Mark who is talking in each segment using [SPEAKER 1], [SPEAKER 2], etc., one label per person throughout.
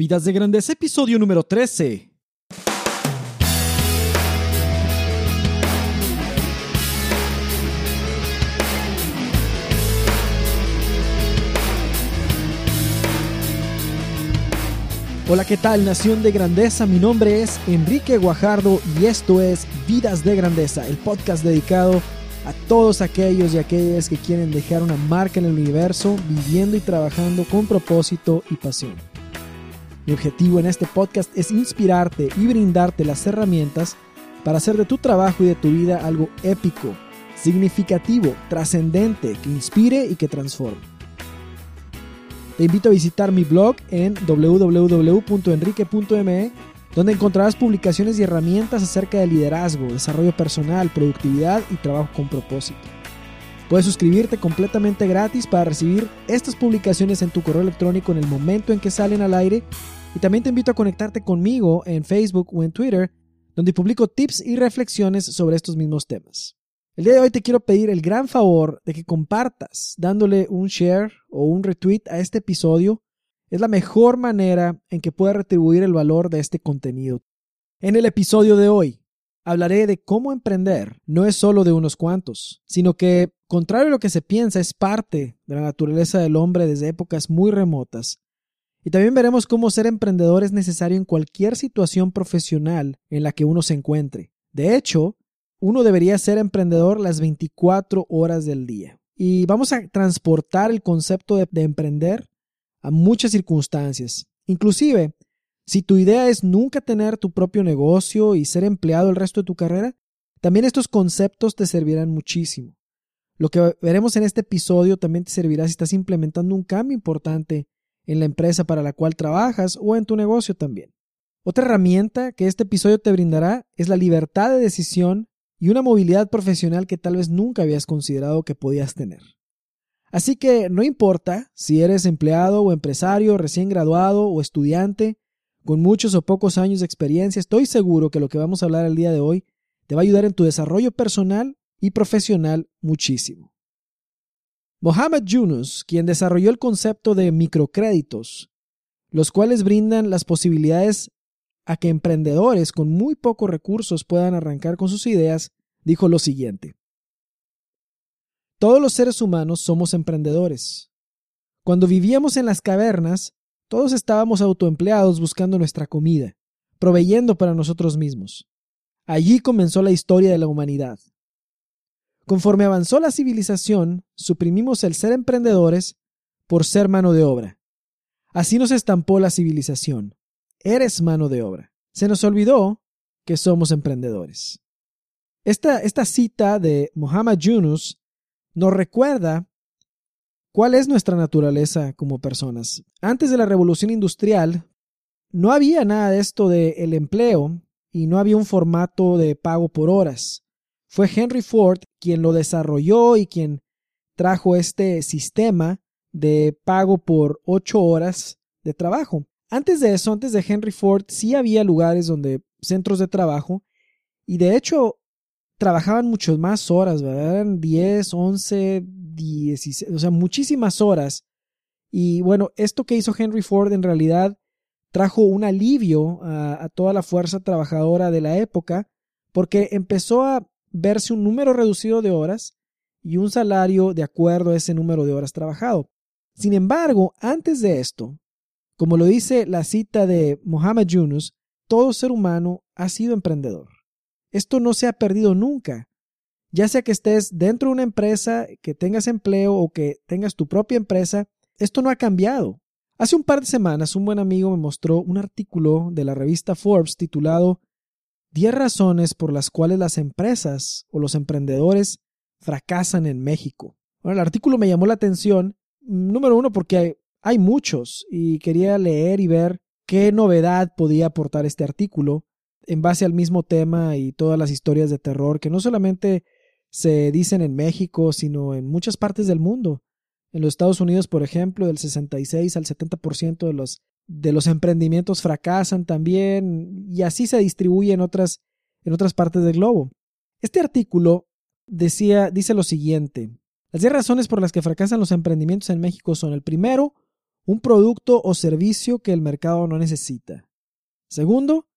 [SPEAKER 1] Vidas de Grandeza, episodio número 13. Hola, ¿qué tal, Nación de Grandeza? Mi nombre es Enrique Guajardo y esto es Vidas de Grandeza, el podcast dedicado a todos aquellos y aquellas que quieren dejar una marca en el universo viviendo y trabajando con propósito y pasión. Mi objetivo en este podcast es inspirarte y brindarte las herramientas para hacer de tu trabajo y de tu vida algo épico, significativo, trascendente, que inspire y que transforme. Te invito a visitar mi blog en www.enrique.me, donde encontrarás publicaciones y herramientas acerca de liderazgo, desarrollo personal, productividad y trabajo con propósito. Puedes suscribirte completamente gratis para recibir estas publicaciones en tu correo electrónico en el momento en que salen al aire y también te invito a conectarte conmigo en Facebook o en Twitter, donde publico tips y reflexiones sobre estos mismos temas. El día de hoy te quiero pedir el gran favor de que compartas dándole un share o un retweet a este episodio. Es la mejor manera en que pueda retribuir el valor de este contenido. En el episodio de hoy hablaré de cómo emprender no es solo de unos cuantos, sino que, contrario a lo que se piensa, es parte de la naturaleza del hombre desde épocas muy remotas. Y también veremos cómo ser emprendedor es necesario en cualquier situación profesional en la que uno se encuentre. De hecho, uno debería ser emprendedor las 24 horas del día. Y vamos a transportar el concepto de, emprender a muchas circunstancias. Inclusive, si tu idea es nunca tener tu propio negocio y ser empleado el resto de tu carrera, también estos conceptos te servirán muchísimo. Lo que veremos en este episodio también te servirá si estás implementando un cambio importante en la empresa para la cual trabajas o en tu negocio también. Otra herramienta que este episodio te brindará es la libertad de decisión y una movilidad profesional que tal vez nunca habías considerado que podías tener. Así que no importa si eres empleado o empresario, recién graduado o estudiante, con muchos o pocos años de experiencia, estoy seguro que lo que vamos a hablar el día de hoy te va a ayudar en tu desarrollo personal y profesional muchísimo. Mohamed Yunus, quien desarrolló el concepto de microcréditos, los cuales brindan las posibilidades a que emprendedores con muy pocos recursos puedan arrancar con sus ideas, dijo lo siguiente. Todos los seres humanos somos emprendedores. Cuando vivíamos en las cavernas, todos estábamos autoempleados buscando nuestra comida, proveyendo para nosotros mismos. Allí comenzó la historia de la humanidad. Conforme avanzó la civilización, suprimimos el ser emprendedores por ser mano de obra. Así nos estampó la civilización eres mano de obra. Se nos olvidó que somos emprendedores. Esta, cita de Muhammad Yunus nos recuerda cuál es nuestra naturaleza como personas. Antes de la revolución industrial, no había nada de esto del el empleo y no había un formato de pago por horas. Fue Henry Ford quien lo desarrolló y quien trajo este sistema de pago por ocho horas de trabajo. Antes de eso, antes de Henry Ford, sí había lugares donde centros de trabajo y de hecho trabajaban muchas más horas, ¿verdad? Eran 10, 11, 16, o sea, muchísimas horas. Y bueno, esto que hizo Henry Ford en realidad trajo un alivio a, a toda la fuerza trabajadora de la época porque empezó a verse un número reducido de horas y un salario de acuerdo a ese número de horas trabajado. Sin embargo, antes de esto, como lo dice la cita de Mohammed Yunus, todo ser humano ha sido emprendedor. Esto no se ha perdido nunca. Ya sea que estés dentro de una empresa, que tengas empleo o que tengas tu propia empresa, esto no ha cambiado. Hace un par de semanas un buen amigo me mostró un artículo de la revista Forbes titulado 10 razones por las cuales las empresas o los emprendedores fracasan en México. Bueno, el artículo me llamó la atención, número uno, porque hay muchos y quería leer y ver qué novedad podía aportar este artículo en base al mismo tema y todas las historias de terror que no solamente se dicen en México, sino en muchas partes del mundo. En los Estados Unidos, por ejemplo, del 66 al 70% de los, de los emprendimientos fracasan también y así se distribuye en otras, en otras partes del globo. Este artículo decía, dice lo siguiente. Las 10 razones por las que fracasan los emprendimientos en México son el primero, un producto o servicio que el mercado no necesita. Segundo,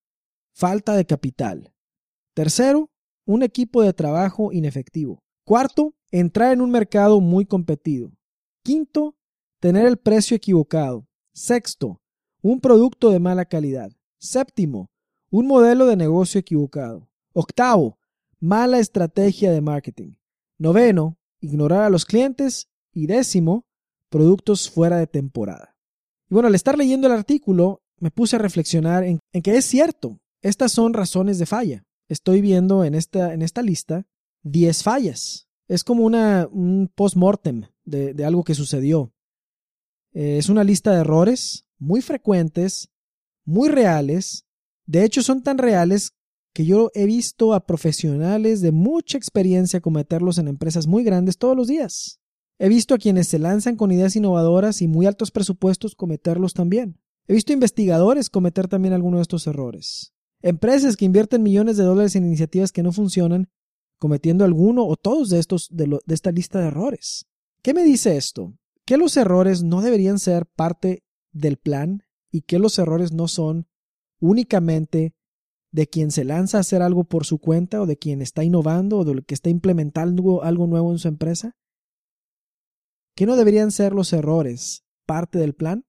[SPEAKER 1] falta de capital. Tercero, un equipo de trabajo inefectivo. Cuarto, entrar en un mercado muy competido. Quinto, tener el precio equivocado. Sexto, un producto de mala calidad. Séptimo, un modelo de negocio equivocado. Octavo, mala estrategia de marketing. Noveno, ignorar a los clientes. Y décimo, productos fuera de temporada. Y bueno, al estar leyendo el artículo, me puse a reflexionar en, que es cierto, estas son razones de falla. Estoy viendo en esta, en esta lista 10 fallas. Es como una, un post-mortem de, de, algo que sucedió. Eh, es una lista de errores muy frecuentes, muy reales. De hecho, son tan reales que yo he visto a profesionales de mucha experiencia cometerlos en empresas muy grandes todos los días. He visto a quienes se lanzan con ideas innovadoras y muy altos presupuestos cometerlos también. He visto investigadores cometer también algunos de estos errores. Empresas que invierten millones de dólares en iniciativas que no funcionan, cometiendo alguno o todos de estos de, de esta lista de errores. ¿Qué me dice esto? Que los errores no deberían ser parte del plan y que los errores no son únicamente de quien se lanza a hacer algo por su cuenta o de quien está innovando o de que está implementando algo nuevo en su empresa? ¿Que no deberían ser los errores parte del plan?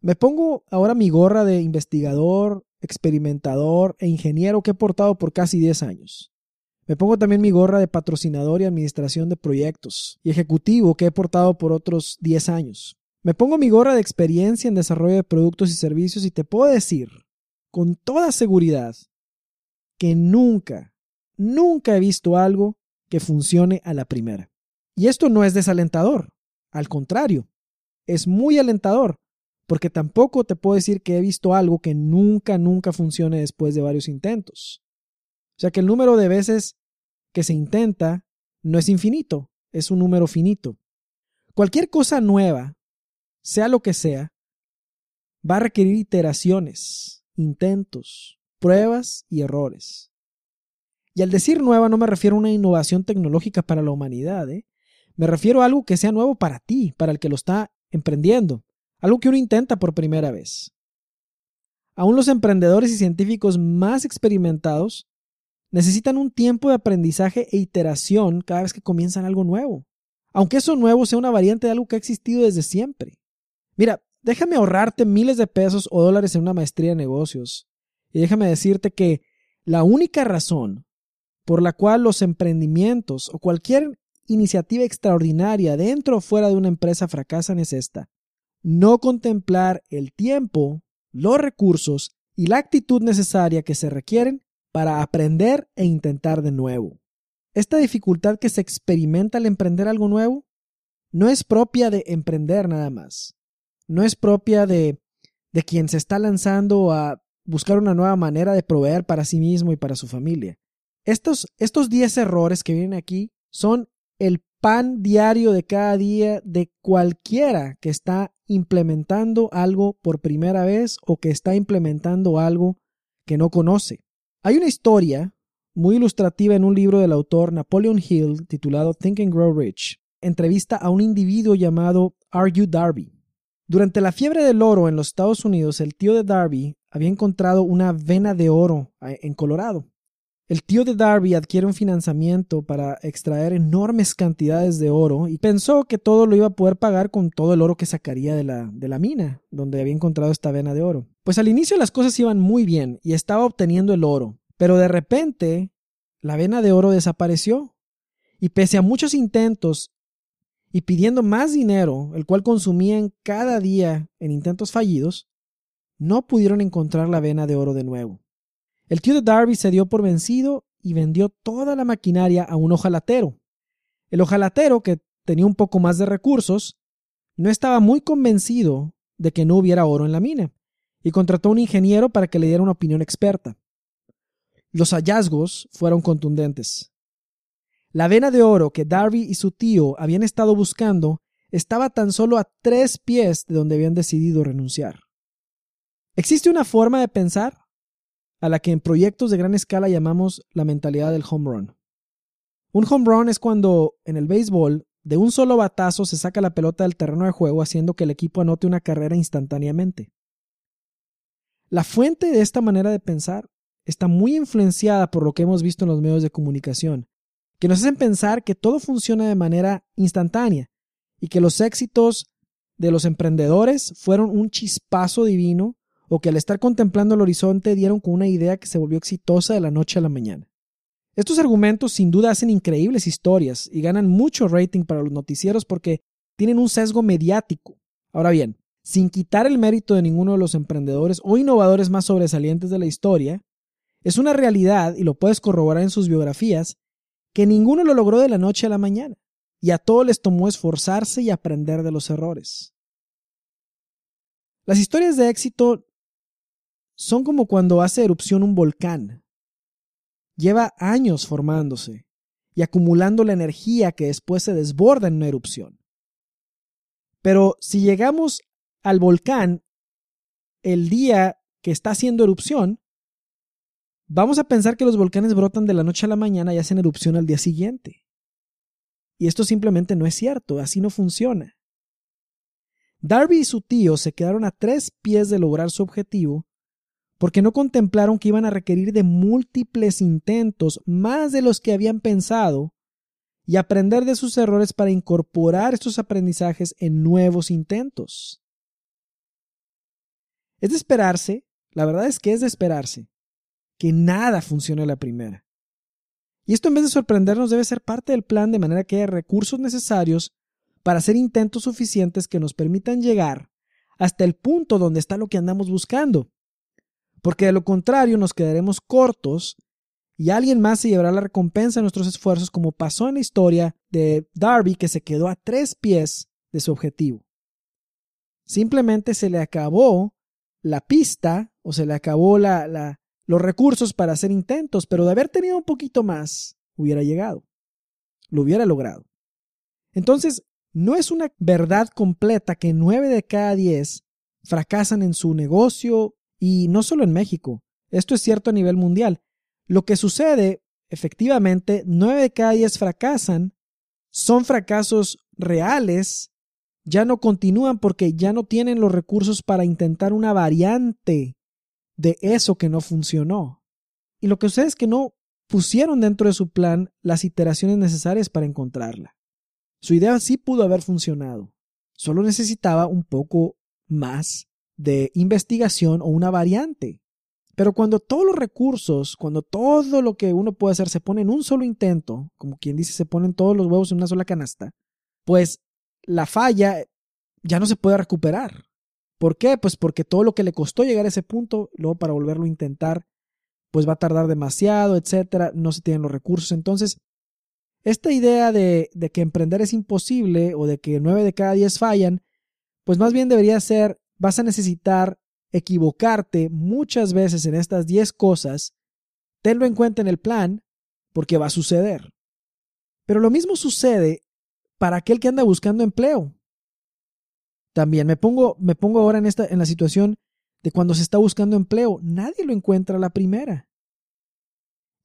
[SPEAKER 1] Me pongo ahora mi gorra de investigador, experimentador e ingeniero que he portado por casi 10 años. Me pongo también mi gorra de patrocinador y administración de proyectos y ejecutivo que he portado por otros 10 años. Me pongo mi gorra de experiencia en desarrollo de productos y servicios y te puedo decir con toda seguridad que nunca, nunca he visto algo que funcione a la primera. Y esto no es desalentador, al contrario, es muy alentador, porque tampoco te puedo decir que he visto algo que nunca, nunca funcione después de varios intentos. O sea que el número de veces que se intenta no es infinito, es un número finito. Cualquier cosa nueva, sea lo que sea, va a requerir iteraciones, intentos, pruebas y errores. Y al decir nueva no me refiero a una innovación tecnológica para la humanidad, ¿eh? Me refiero a algo que sea nuevo para ti, para el que lo está emprendiendo, algo que uno intenta por primera vez. Aún los emprendedores y científicos más experimentados necesitan un tiempo de aprendizaje e iteración cada vez que comienzan algo nuevo, aunque eso nuevo sea una variante de algo que ha existido desde siempre. Mira, déjame ahorrarte miles de pesos o dólares en una maestría de negocios y déjame decirte que la única razón por la cual los emprendimientos o cualquier iniciativa extraordinaria dentro o fuera de una empresa fracasan es esta. No contemplar el tiempo, los recursos y la actitud necesaria que se requieren para aprender e intentar de nuevo. Esta dificultad que se experimenta al emprender algo nuevo no es propia de emprender nada más. No es propia de, de quien se está lanzando a buscar una nueva manera de proveer para sí mismo y para su familia. Estos, estos 10 errores que vienen aquí son el pan diario de cada día de cualquiera que está implementando algo por primera vez o que está implementando algo que no conoce. Hay una historia muy ilustrativa en un libro del autor Napoleon Hill titulado Think and Grow Rich. Entrevista a un individuo llamado R.U. Darby. Durante la fiebre del oro en los Estados Unidos, el tío de Darby había encontrado una vena de oro eh, en Colorado. El tío de Darby adquiere un financiamiento para extraer enormes cantidades de oro y pensó que todo lo iba a poder pagar con todo el oro que sacaría de la, de la mina, donde había encontrado esta vena de oro. Pues al inicio las cosas iban muy bien y estaba obteniendo el oro, pero de repente la vena de oro desapareció. Y pese a muchos intentos y pidiendo más dinero, el cual consumían cada día en intentos fallidos, no pudieron encontrar la vena de oro de nuevo. El tío de Darby se dio por vencido y vendió toda la maquinaria a un ojalatero. El ojalatero, que tenía un poco más de recursos, no estaba muy convencido de que no hubiera oro en la mina y contrató a un ingeniero para que le diera una opinión experta. Los hallazgos fueron contundentes. La vena de oro que Darby y su tío habían estado buscando estaba tan solo a tres pies de donde habían decidido renunciar. ¿Existe una forma de pensar a la que en proyectos de gran escala llamamos la mentalidad del home run. Un home run es cuando en el béisbol de un solo batazo se saca la pelota del terreno de juego haciendo que el equipo anote una carrera instantáneamente. La fuente de esta manera de pensar está muy influenciada por lo que hemos visto en los medios de comunicación, que nos hacen pensar que todo funciona de manera instantánea y que los éxitos de los emprendedores fueron un chispazo divino o que al estar contemplando el horizonte dieron con una idea que se volvió exitosa de la noche a la mañana. Estos argumentos sin duda hacen increíbles historias y ganan mucho rating para los noticieros porque tienen un sesgo mediático. Ahora bien, sin quitar el mérito de ninguno de los emprendedores o innovadores más sobresalientes de la historia, es una realidad, y lo puedes corroborar en sus biografías, que ninguno lo logró de la noche a la mañana, y a todos les tomó esforzarse y aprender de los errores. Las historias de éxito son como cuando hace erupción un volcán. Lleva años formándose y acumulando la energía que después se desborda en una erupción. Pero si llegamos al volcán el día que está haciendo erupción, vamos a pensar que los volcanes brotan de la noche a la mañana y hacen erupción al día siguiente. Y esto simplemente no es cierto, así no funciona. Darby y su tío se quedaron a tres pies de lograr su objetivo porque no contemplaron que iban a requerir de múltiples intentos más de los que habían pensado y aprender de sus errores para incorporar estos aprendizajes en nuevos intentos. Es de esperarse, la verdad es que es de esperarse, que nada funcione la primera. Y esto en vez de sorprendernos debe ser parte del plan de manera que haya recursos necesarios para hacer intentos suficientes que nos permitan llegar hasta el punto donde está lo que andamos buscando porque de lo contrario nos quedaremos cortos y alguien más se llevará la recompensa de nuestros esfuerzos como pasó en la historia de Darby que se quedó a tres pies de su objetivo. Simplemente se le acabó la pista o se le acabó la, los recursos para hacer intentos, pero de haber tenido un poquito más, hubiera llegado, lo hubiera logrado. Entonces, no es una verdad completa que nueve de cada diez fracasan en su negocio y no solo en México, esto es cierto a nivel mundial. Lo que sucede, efectivamente, nueve de cada diez fracasan, son fracasos reales, ya no continúan porque ya no tienen los recursos para intentar una variante de eso que no funcionó. Y lo que sucede es que no pusieron dentro de su plan las iteraciones necesarias para encontrarla. Su idea sí pudo haber funcionado, solo necesitaba un poco más de investigación o una variante. Pero cuando todos los recursos, cuando todo lo que uno puede hacer se pone en un solo intento, como quien dice, se ponen todos los huevos en una sola canasta, pues la falla ya no se puede recuperar. ¿Por qué? Pues porque todo lo que le costó llegar a ese punto, luego para volverlo a intentar, pues va a tardar demasiado, etcétera, no se tienen los recursos. Entonces, esta idea de, de que emprender es imposible o de que nueve de cada diez fallan, pues más bien debería ser vas a necesitar equivocarte muchas veces en estas 10 cosas, tenlo en cuenta en el plan, porque va a suceder. Pero lo mismo sucede para aquel que anda buscando empleo. También me pongo, me pongo ahora en, esta, en la situación de cuando se está buscando empleo, nadie lo encuentra a la primera.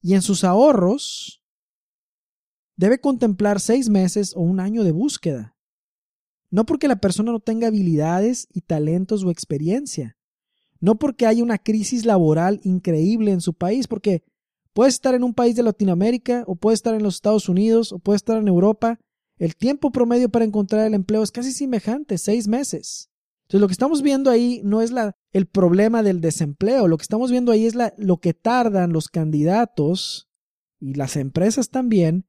[SPEAKER 1] Y en sus ahorros debe contemplar seis meses o un año de búsqueda. No porque la persona no tenga habilidades y talentos o experiencia. No porque haya una crisis laboral increíble en su país, porque puede estar en un país de Latinoamérica o puede estar en los Estados Unidos o puede estar en Europa. El tiempo promedio para encontrar el empleo es casi semejante, seis meses. Entonces lo que estamos viendo ahí no es la, el problema del desempleo, lo que estamos viendo ahí es lo que tardan los candidatos y las empresas también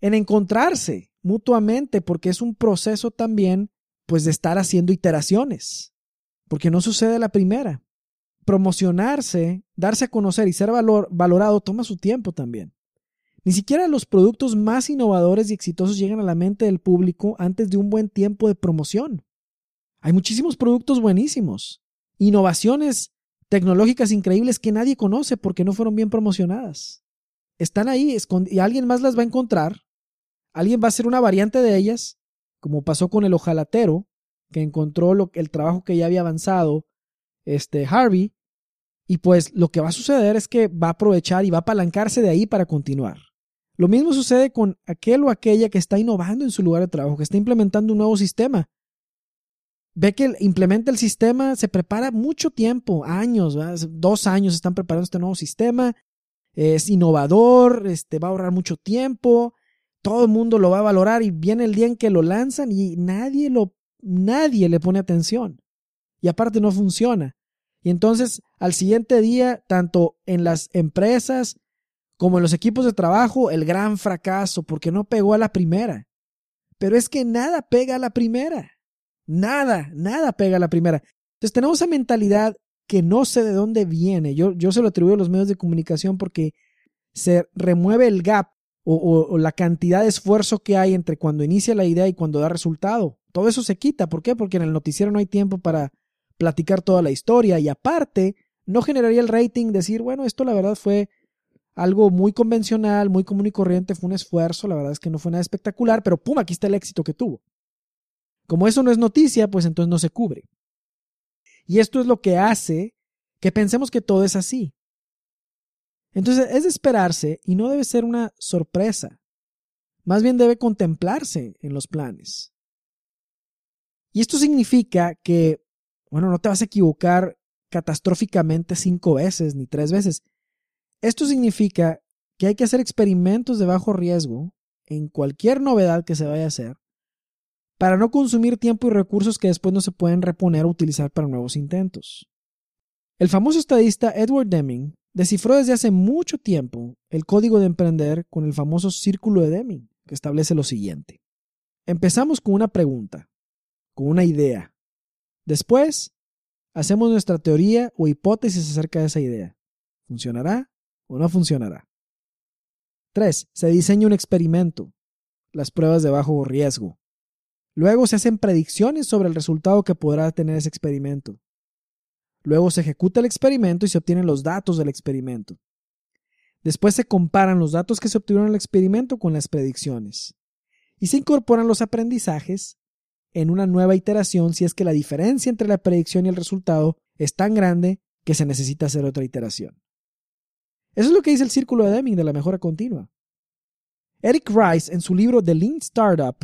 [SPEAKER 1] en encontrarse mutuamente porque es un proceso también pues de estar haciendo iteraciones, porque no sucede la primera. Promocionarse, darse a conocer y ser valor, valorado toma su tiempo también. Ni siquiera los productos más innovadores y exitosos llegan a la mente del público antes de un buen tiempo de promoción. Hay muchísimos productos buenísimos, innovaciones tecnológicas increíbles que nadie conoce porque no fueron bien promocionadas. Están ahí y alguien más las va a encontrar Alguien va a hacer una variante de ellas, como pasó con el ojalatero, que encontró el trabajo que ya había avanzado este Harvey, y pues lo que va a suceder es que va a aprovechar y va a apalancarse de ahí para continuar. Lo mismo sucede con aquel o aquella que está innovando en su lugar de trabajo, que está implementando un nuevo sistema. Ve que implementa el sistema, se prepara mucho tiempo, años, dos años están preparando este nuevo sistema, es innovador, este, va a ahorrar mucho tiempo, todo el mundo lo va a valorar y viene el día en que lo lanzan y nadie lo, nadie le pone atención. Y aparte no funciona. Y entonces al siguiente día, tanto en las empresas como en los equipos de trabajo, el gran fracaso porque no pegó a la primera. Pero es que nada pega a la primera. Nada, nada pega a la primera. Entonces tenemos esa mentalidad que no sé de dónde viene. Yo, yo se lo atribuyo a los medios de comunicación porque se remueve el gap o, o, la cantidad de esfuerzo que hay entre cuando inicia la idea y cuando da resultado. Todo eso se quita. ¿Por qué? Porque en el noticiero no hay tiempo para platicar toda la historia y aparte no generaría el rating decir, bueno, esto la verdad fue algo muy convencional, muy común y corriente, fue un esfuerzo, la verdad es que no fue nada espectacular, pero pum, aquí está el éxito que tuvo. Como eso no es noticia, pues entonces no se cubre. Y esto es lo que hace que pensemos que todo es así. Entonces es de esperarse y no debe ser una sorpresa. Más bien debe contemplarse en los planes. Y esto significa que, bueno, no te vas a equivocar catastróficamente cinco veces ni tres veces. Esto significa que hay que hacer experimentos de bajo riesgo en cualquier novedad que se vaya a hacer para no consumir tiempo y recursos que después no se pueden reponer o utilizar para nuevos intentos. El famoso estadista Edward Deming descifró desde hace mucho tiempo el código de emprender con el famoso círculo de Deming, que establece lo siguiente. Empezamos con una pregunta, con una idea. Después, hacemos nuestra teoría o hipótesis acerca de esa idea. ¿Funcionará? O no funcionará. 3. Se diseña un experimento, las pruebas de bajo riesgo. Luego se hacen predicciones sobre el resultado que podrá tener ese experimento. Luego se ejecuta el experimento y se obtienen los datos del experimento. Después se comparan los datos que se obtuvieron en el experimento con las predicciones. Y se incorporan los aprendizajes en una nueva iteración si es que la diferencia entre la predicción y el resultado es tan grande que se necesita hacer otra iteración. Eso es lo que dice el círculo de Deming de la mejora continua. Eric Rice, en su libro The Lean Startup,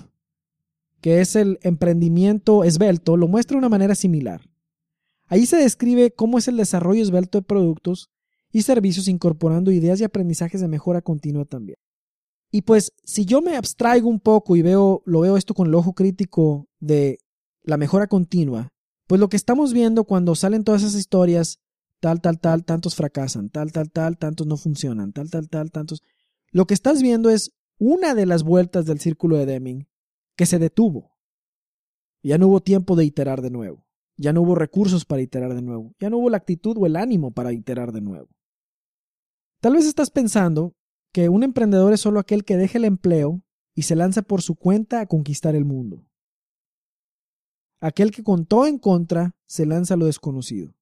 [SPEAKER 1] que es el emprendimiento esbelto, lo muestra de una manera similar. Ahí se describe cómo es el desarrollo esbelto de productos y servicios incorporando ideas y aprendizajes de mejora continua también. Y pues si yo me abstraigo un poco y veo lo veo esto con el ojo crítico de la mejora continua, pues lo que estamos viendo cuando salen todas esas historias tal, tal, tal, tantos fracasan, tal, tal, tal, tantos no funcionan, tal, tal, tal, tantos. Lo que estás viendo es una de las vueltas del círculo de Deming que se detuvo. Ya no hubo tiempo de iterar de nuevo. Ya no hubo recursos para iterar de nuevo. Ya no hubo la actitud o el ánimo para iterar de nuevo. Tal vez estás pensando que un emprendedor es solo aquel que deja el empleo y se lanza por su cuenta a conquistar el mundo. Aquel que con todo en contra se lanza a lo desconocido.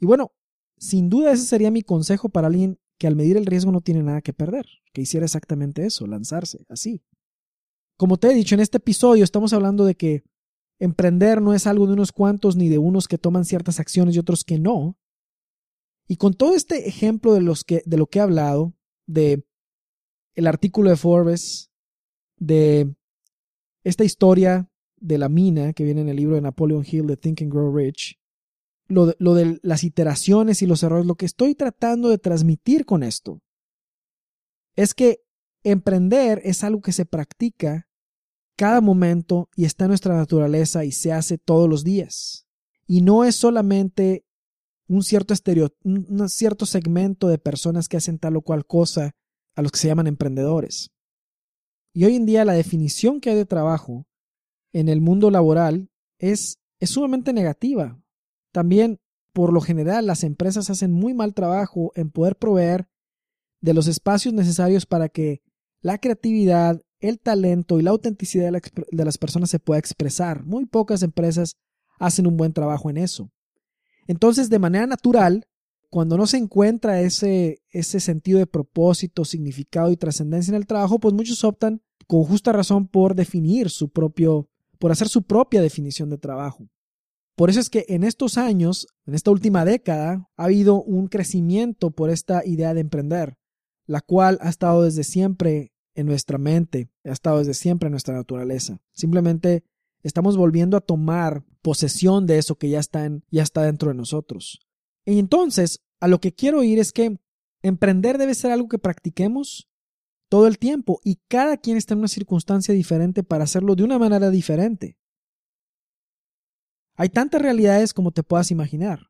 [SPEAKER 1] Y bueno, sin duda ese sería mi consejo para alguien que al medir el riesgo no tiene nada que perder, que hiciera exactamente eso, lanzarse, así. Como te he dicho en este episodio, estamos hablando de que emprender no es algo de unos cuantos ni de unos que toman ciertas acciones y otros que no. Y con todo este ejemplo de, los que, de lo que he hablado, de el artículo de Forbes, de esta historia de la mina que viene en el libro de Napoleon Hill de Think and Grow Rich, lo de, las iteraciones y los errores, lo que estoy tratando de transmitir con esto es que emprender es algo que se practica cada momento y está en nuestra naturaleza y se hace todos los días. Y no es solamente un cierto estereo, un cierto segmento de personas que hacen tal o cual cosa a los que se llaman emprendedores. Y hoy en día la definición que hay de trabajo en el mundo laboral es, es sumamente negativa. También, por lo general, las empresas hacen muy mal trabajo en poder proveer de los espacios necesarios para que la creatividad, el talento y la autenticidad de, las personas se pueda expresar. Muy pocas empresas hacen un buen trabajo en eso. Entonces, de manera natural, cuando no se encuentra ese, ese sentido de propósito, significado y trascendencia en el trabajo, pues muchos optan con justa razón por definir su propio, por hacer su propia definición de trabajo. Por eso es que en estos años, en esta última década, ha habido un crecimiento por esta idea de emprender. la cual ha estado desde siempre en nuestra mente, ha estado desde siempre en nuestra naturaleza. Simplemente estamos volviendo a tomar posesión de eso que ya está, en, ya está dentro de nosotros. Y entonces, a lo que quiero ir es que emprender debe ser algo que practiquemos todo el tiempo y cada quien está en una circunstancia diferente para hacerlo de una manera diferente. Hay tantas realidades como te puedas imaginar.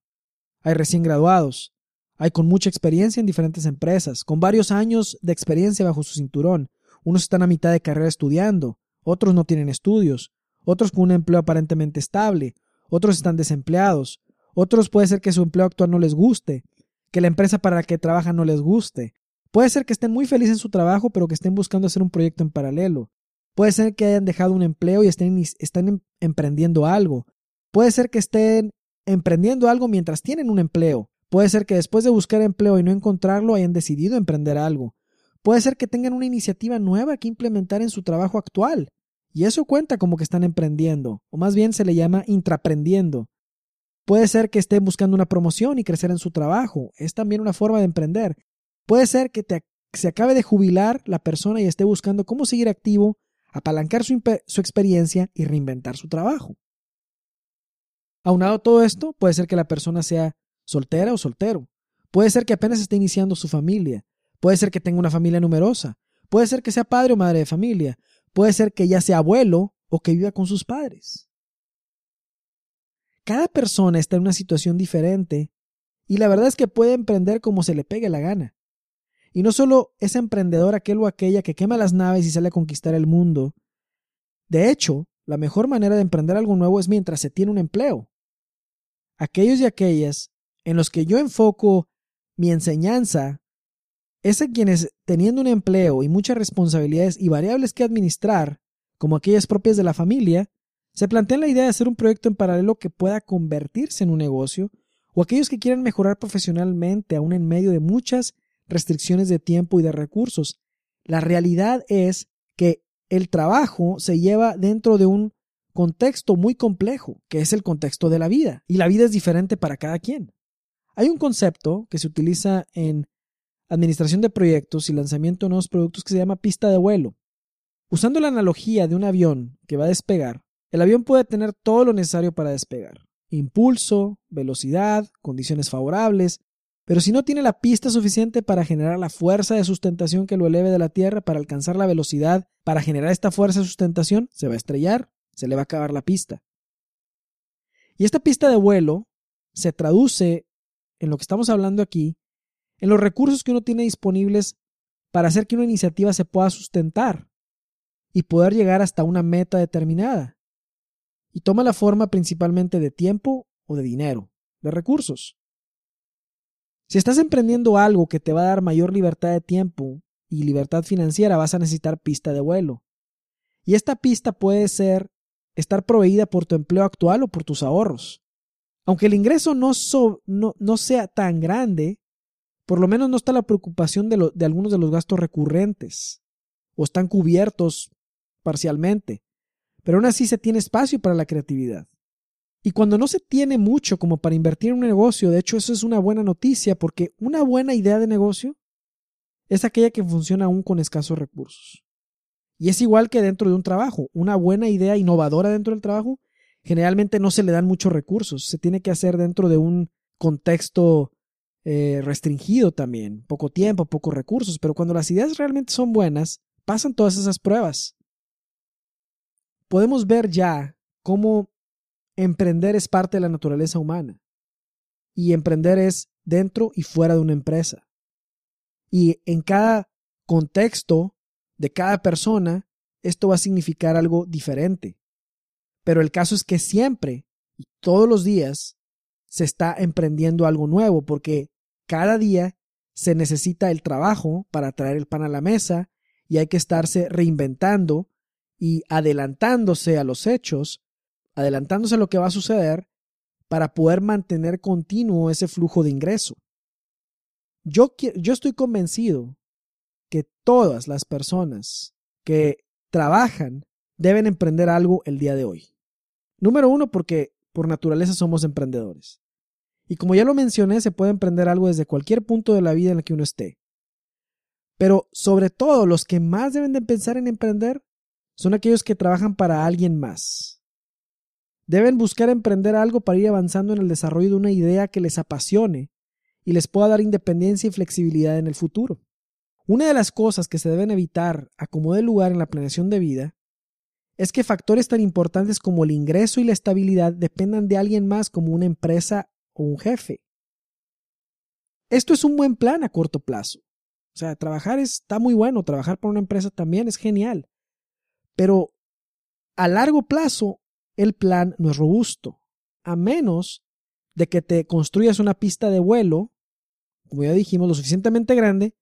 [SPEAKER 1] Hay recién graduados, hay con mucha experiencia en diferentes empresas, con varios años de experiencia bajo su cinturón. Unos están a mitad de carrera estudiando, otros no tienen estudios, otros con un empleo aparentemente estable, otros están desempleados, otros puede ser que su empleo actual no les guste, que la empresa para la que trabajan no les guste, Puede ser que estén muy felices en su trabajo, pero que estén buscando hacer un proyecto en paralelo. Puede ser que hayan dejado un empleo y estén, están em, emprendiendo algo. Puede ser que estén emprendiendo algo mientras tienen un empleo. Puede ser que después de buscar empleo y no encontrarlo hayan decidido emprender algo. Puede ser que tengan una iniciativa nueva que implementar en su trabajo actual. Y eso cuenta como que están emprendiendo, o más bien se le llama intraprendiendo. Puede ser que estén buscando una promoción y crecer en su trabajo. Es también una forma de emprender. Puede ser que se acabe de jubilar la persona y esté buscando cómo seguir activo, apalancar su, experiencia y reinventar su trabajo. Aunado todo esto, puede ser que la persona sea soltera o soltero. Puede ser que apenas esté iniciando su familia. Puede ser que tenga una familia numerosa. Puede ser que sea padre o madre de familia. Puede ser que ya sea abuelo o que viva con sus padres. Cada persona está en una situación diferente y la verdad es que puede emprender como se le pegue la gana. Y no solo es emprendedor aquel o aquella que quema las naves y sale a conquistar el mundo. De hecho, la mejor manera de emprender algo nuevo es mientras se tiene un empleo. Aquellos y aquellas en los que yo enfoco mi enseñanza es en quienes, teniendo un empleo y muchas responsabilidades y variables que administrar, como aquellas propias de la familia, se plantean la idea de hacer un proyecto en paralelo que pueda convertirse en un negocio, o aquellos que quieran mejorar profesionalmente aún en medio de muchas restricciones de tiempo y de recursos. La realidad es que el trabajo se lleva dentro de un contexto muy complejo, que es el contexto de la vida, y la vida es diferente para cada quien. Hay un concepto que se utiliza en administración de proyectos y lanzamiento de nuevos productos que se llama pista de vuelo. Usando la analogía de un avión que va a despegar, el avión puede tener todo lo necesario para despegar. Impulso, velocidad, condiciones favorables, pero si no tiene la pista suficiente para generar la fuerza de sustentación que lo eleve de la Tierra, para alcanzar la velocidad, para generar esta fuerza de sustentación, se va a estrellar, se le va a acabar la pista. Y esta pista de vuelo se traduce en lo que estamos hablando aquí, en los recursos que uno tiene disponibles para hacer que una iniciativa se pueda sustentar y poder llegar hasta una meta determinada. Y toma la forma principalmente de tiempo o de dinero, de recursos. Si estás emprendiendo algo que te va a dar mayor libertad de tiempo y libertad financiera, vas a necesitar pista de vuelo. Y esta pista puede ser estar proveída por tu empleo actual o por tus ahorros. Aunque el ingreso no, sea tan grande, por lo menos no está la preocupación de, de algunos de los gastos recurrentes o están cubiertos parcialmente. Pero aún así se tiene espacio para la creatividad. Y cuando no se tiene mucho como para invertir en un negocio, de hecho eso es una buena noticia porque una buena idea de negocio es aquella que funciona aún con escasos recursos. Y es igual que dentro de un trabajo. Una buena idea innovadora dentro del trabajo generalmente no se le dan muchos recursos. Se tiene que hacer dentro de un contexto eh, restringido también. Poco tiempo, pocos recursos. Pero cuando las ideas realmente son buenas, pasan todas esas pruebas. Podemos ver ya cómo emprender es parte de la naturaleza humana. Y emprender es dentro y fuera de una empresa. Y en cada contexto de cada persona, esto va a significar algo diferente. Pero el caso es que siempre y todos los días se está emprendiendo algo nuevo porque cada día se necesita el trabajo para traer el pan a la mesa y hay que estarse reinventando y adelantándose a los hechos adelantándose a lo que va a suceder para poder mantener continuo ese flujo de ingreso. Yo, yo estoy convencido que todas las personas que trabajan deben emprender algo el día de hoy. Número uno, porque por naturaleza somos emprendedores. Y como ya lo mencioné, se puede emprender algo desde cualquier punto de la vida en el que uno esté. Pero sobre todo los que más deben de pensar en emprender son aquellos que trabajan para alguien más. Deben buscar emprender algo para ir avanzando en el desarrollo de una idea que les apasione y les pueda dar independencia y flexibilidad en el futuro. Una de las cosas que se deben evitar a como de lugar en la planeación de vida es que factores tan importantes como el ingreso y la estabilidad dependan de alguien más como una empresa o un jefe. Esto es un buen plan a corto plazo. O sea, trabajar está muy bueno, trabajar para una empresa también es genial. Pero a largo plazo, el plan no es robusto, a menos de que te construyas una pista de vuelo, como ya dijimos, lo suficientemente grande,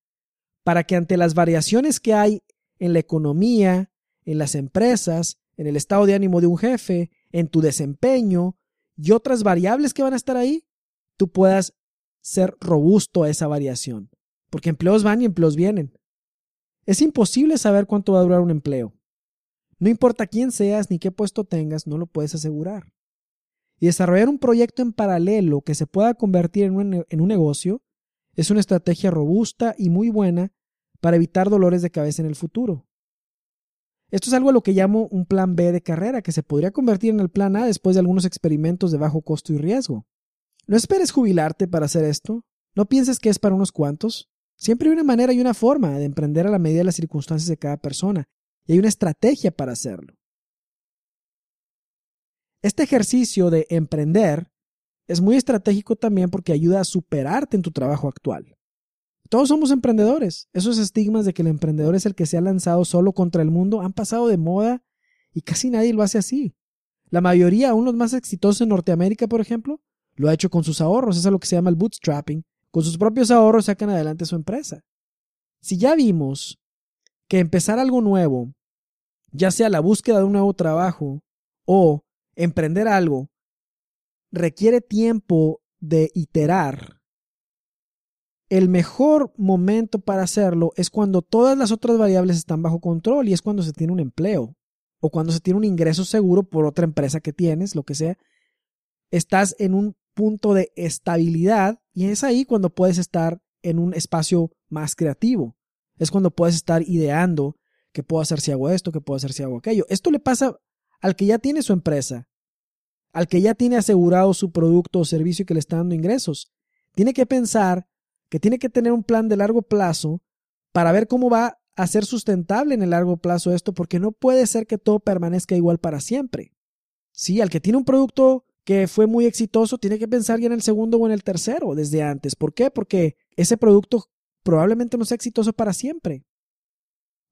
[SPEAKER 1] para que ante las variaciones que hay en la economía, en las empresas, en el estado de ánimo de un jefe, en tu desempeño y otras variables que van a estar ahí, tú puedas ser robusto a esa variación. Porque empleos van y empleos vienen. Es imposible saber cuánto va a durar un empleo. No importa quién seas ni qué puesto tengas, no lo puedes asegurar. Y desarrollar un proyecto en paralelo que se pueda convertir en un, en un negocio es una estrategia robusta y muy buena para evitar dolores de cabeza en el futuro. Esto es algo a lo que llamo un plan B de carrera, que se podría convertir en el plan A después de algunos experimentos de bajo costo y riesgo. No esperes jubilarte para hacer esto. No pienses que es para unos cuantos. Siempre hay una manera y una forma de emprender a la medida de las circunstancias de cada persona, y hay una estrategia para hacerlo. Este ejercicio de emprender es muy estratégico también porque ayuda a superarte en tu trabajo actual. Todos somos emprendedores. Esos estigmas de que el emprendedor es el que se ha lanzado solo contra el mundo han pasado de moda y casi nadie lo hace así. La mayoría, aún los más exitosos en Norteamérica, por ejemplo, lo ha hecho con sus ahorros. Eso es lo que se llama el bootstrapping, con sus propios ahorros sacan adelante su empresa. Si ya vimos que empezar algo nuevo, ya sea la búsqueda de un nuevo trabajo o emprender algo, requiere tiempo de iterar, el mejor momento para hacerlo es cuando todas las otras variables están bajo control y es cuando se tiene un empleo o cuando se tiene un ingreso seguro por otra empresa que tienes, lo que sea. Estás en un punto de estabilidad y es ahí cuando puedes estar en un espacio más creativo. Es cuando puedes estar ideando qué puedo hacer si hago esto, qué puedo hacer si hago aquello. Esto le pasa al que ya tiene su empresa, al que ya tiene asegurado su producto o servicio que le está dando ingresos. Tiene que pensar que tiene que tener un plan de largo plazo para ver cómo va a ser sustentable en el largo plazo esto, porque no puede ser que todo permanezca igual para siempre. Sí, al que tiene un producto que fue muy exitoso, tiene que pensar ya en el segundo o en el tercero desde antes. ¿Por qué? Porque ese producto probablemente no sea exitoso para siempre.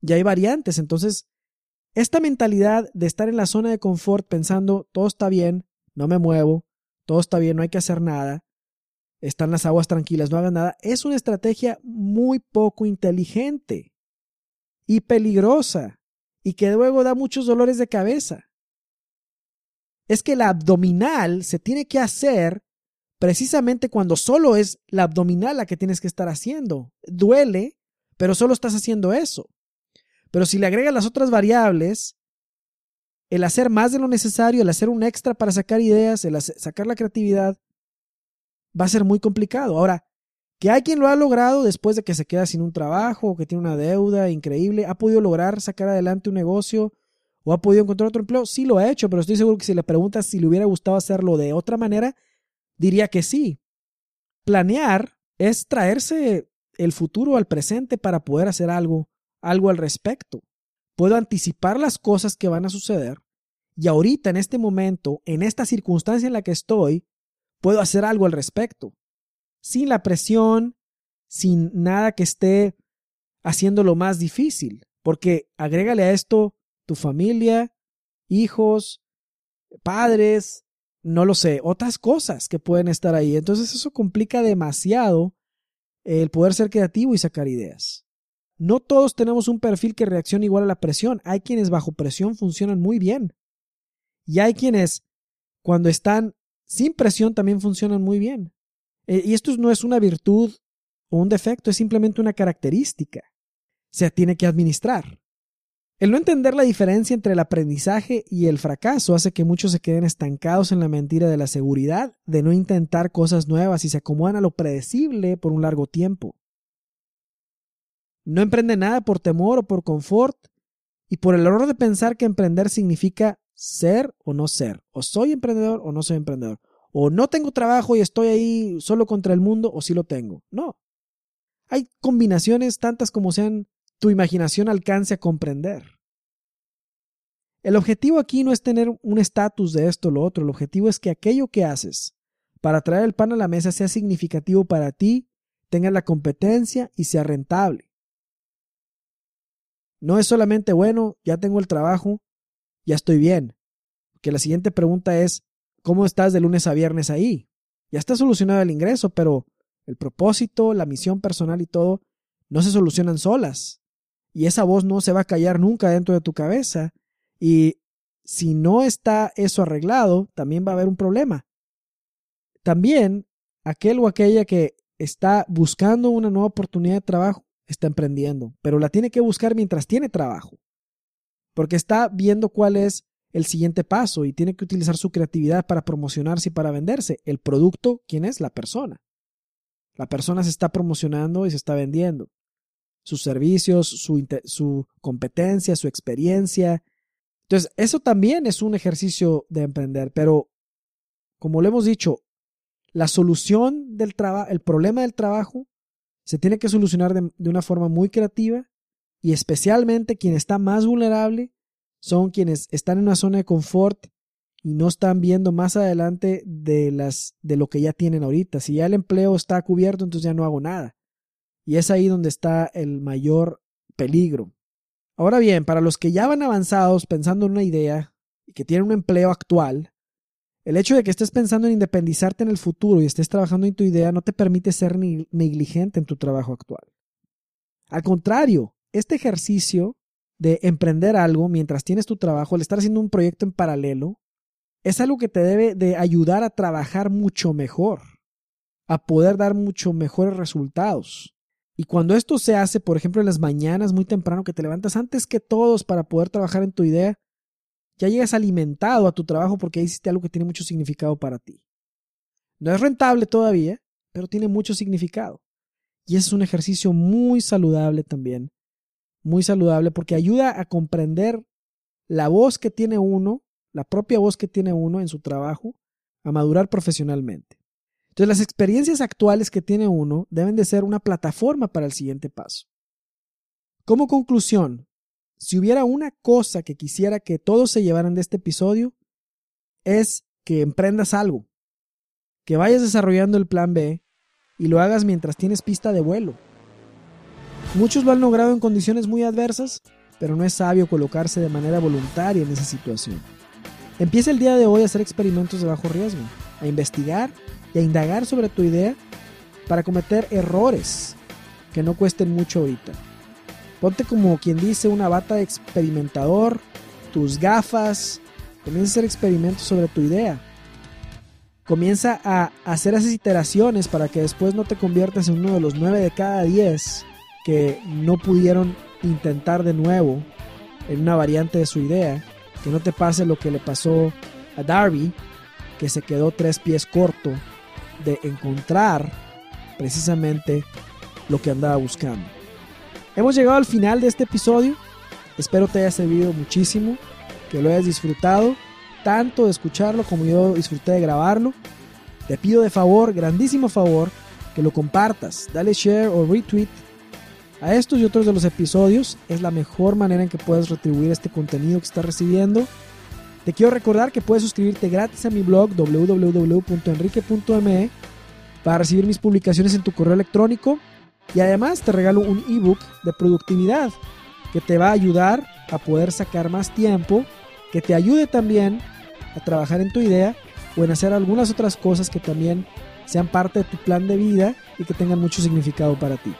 [SPEAKER 1] Ya hay variantes, entonces esta mentalidad de estar en la zona de confort pensando todo está bien, no me muevo, todo está bien, no hay que hacer nada, están las aguas tranquilas, no hagan nada, es una estrategia muy poco inteligente y peligrosa y que luego da muchos dolores de cabeza es que la abdominal se tiene que hacer precisamente cuando solo es la abdominal la que tienes que estar haciendo. Duele, pero solo estás haciendo eso. Pero si le agregas las otras variables, el hacer más de lo necesario, el hacer un extra para sacar ideas, el sacar la creatividad, va a ser muy complicado. Ahora, que hay quien lo ha logrado después de que se queda sin un trabajo o que tiene una deuda increíble, ha podido lograr sacar adelante un negocio o ha podido encontrar otro empleo, sí lo ha hecho, pero estoy seguro que si le preguntas si le hubiera gustado hacerlo de otra manera, diría que sí. Planear es traerse el futuro al presente para poder hacer algo, algo al respecto. Puedo anticipar las cosas que van a suceder y ahorita, en este momento, en esta circunstancia en la que estoy, puedo hacer algo al respecto. Sin la presión, sin nada que esté haciéndolo más difícil. Porque agrégale a esto tu familia, hijos, padres, no lo sé, otras cosas que pueden estar ahí. Entonces eso complica demasiado el poder ser creativo y sacar ideas. No todos tenemos un perfil que reacciona igual a la presión. Hay quienes bajo presión funcionan muy bien. Y hay quienes cuando están sin presión también funcionan muy bien. Eh, y esto no es una virtud o un defecto, es simplemente una característica. Se tiene que administrar. El no entender la diferencia entre el aprendizaje y el fracaso hace que muchos se queden estancados en la mentira de la seguridad, de no intentar cosas nuevas y se acomodan a lo predecible por un largo tiempo. No emprende nada por temor o por confort y por el error de pensar que emprender significa ser o no ser, o soy emprendedor o no soy emprendedor, o no tengo trabajo y estoy ahí solo contra el mundo o sí lo tengo. No. Hay combinaciones tantas como sean tu imaginación alcance a comprender. El objetivo aquí no es tener un estatus de esto o lo otro, el objetivo es que aquello que haces para traer el pan a la mesa sea significativo para ti, tenga la competencia y sea rentable. No es solamente, bueno, ya tengo el trabajo, ya estoy bien. Que la siguiente pregunta es, ¿cómo estás de lunes a viernes ahí? Ya está solucionado el ingreso, pero el propósito, la misión personal y todo no se solucionan solas. Y esa voz no se va a callar nunca dentro de tu cabeza. Y si no está eso arreglado, también va a haber un problema. También aquel o aquella que está buscando una nueva oportunidad de trabajo está emprendiendo, pero la tiene que buscar mientras tiene trabajo, porque está viendo cuál es el siguiente paso y tiene que utilizar su creatividad para promocionarse y para venderse. El producto, ¿quién es? La persona. La persona se está promocionando y se está vendiendo. Sus servicios, su, competencia, su experiencia. Entonces, eso también es un ejercicio de emprender, pero como lo hemos dicho, la solución del trabajo, el problema del trabajo se tiene que solucionar de, una forma muy creativa y especialmente quien está más vulnerable son quienes están en una zona de confort y no están viendo más adelante de, las, de lo que ya tienen ahorita. Si ya el empleo está cubierto, entonces ya no hago nada. Y es ahí donde está el mayor peligro. Ahora bien, para los que ya van avanzados pensando en una idea y que tienen un empleo actual, el hecho de que estés pensando en independizarte en el futuro y estés trabajando en tu idea no te permite ser negligente en tu trabajo actual. Al contrario, este ejercicio de emprender algo mientras tienes tu trabajo, el estar haciendo un proyecto en paralelo, es algo que te debe de ayudar a trabajar mucho mejor, a poder dar mucho mejores resultados. Y cuando esto se hace, por ejemplo, en las mañanas muy temprano que te levantas antes que todos para poder trabajar en tu idea, ya llegas alimentado a tu trabajo porque hiciste algo que tiene mucho significado para ti. No es rentable todavía, pero tiene mucho significado. Y es un ejercicio muy saludable también. Muy saludable porque ayuda a comprender la voz que tiene uno, la propia voz que tiene uno en su trabajo, a madurar profesionalmente. Entonces las experiencias actuales que tiene uno deben de ser una plataforma para el siguiente paso. Como conclusión, si hubiera una cosa que quisiera que todos se llevaran de este episodio, es que emprendas algo, que vayas desarrollando el plan B y lo hagas mientras tienes pista de vuelo. Muchos lo han logrado en condiciones muy adversas, pero no es sabio colocarse de manera voluntaria en esa situación. Empieza el día de hoy a hacer experimentos de bajo riesgo, a investigar y a indagar sobre tu idea para cometer errores que no cuesten mucho ahorita. Ponte como quien dice una bata de experimentador, tus gafas, comienza a hacer experimentos sobre tu idea. Comienza a hacer esas iteraciones para que después no te conviertas en uno de los nueve de cada diez que no pudieron intentar de nuevo en una variante de su idea. Que no te pase lo que le pasó a Darby, que se quedó tres pies corto de encontrar precisamente lo que andaba buscando. Hemos llegado al final de este episodio. Espero te haya servido muchísimo, que lo hayas disfrutado, tanto de escucharlo como yo disfruté de grabarlo. Te pido de favor, grandísimo favor, que lo compartas, dale share o retweet a estos y otros de los episodios. Es la mejor manera en que puedes retribuir este contenido que estás recibiendo. Te quiero recordar que puedes suscribirte gratis a mi blog www.enrique.me para recibir mis publicaciones en tu correo electrónico y además te regalo un ebook de productividad que te va a ayudar a poder sacar más tiempo, que te ayude también a trabajar en tu idea o en hacer algunas otras cosas que también sean parte de tu plan de vida y que tengan mucho significado para ti.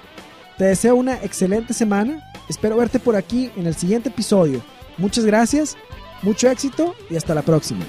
[SPEAKER 1] Te deseo una excelente semana, espero verte por aquí en el siguiente episodio. Muchas gracias, mucho éxito y hasta la próxima.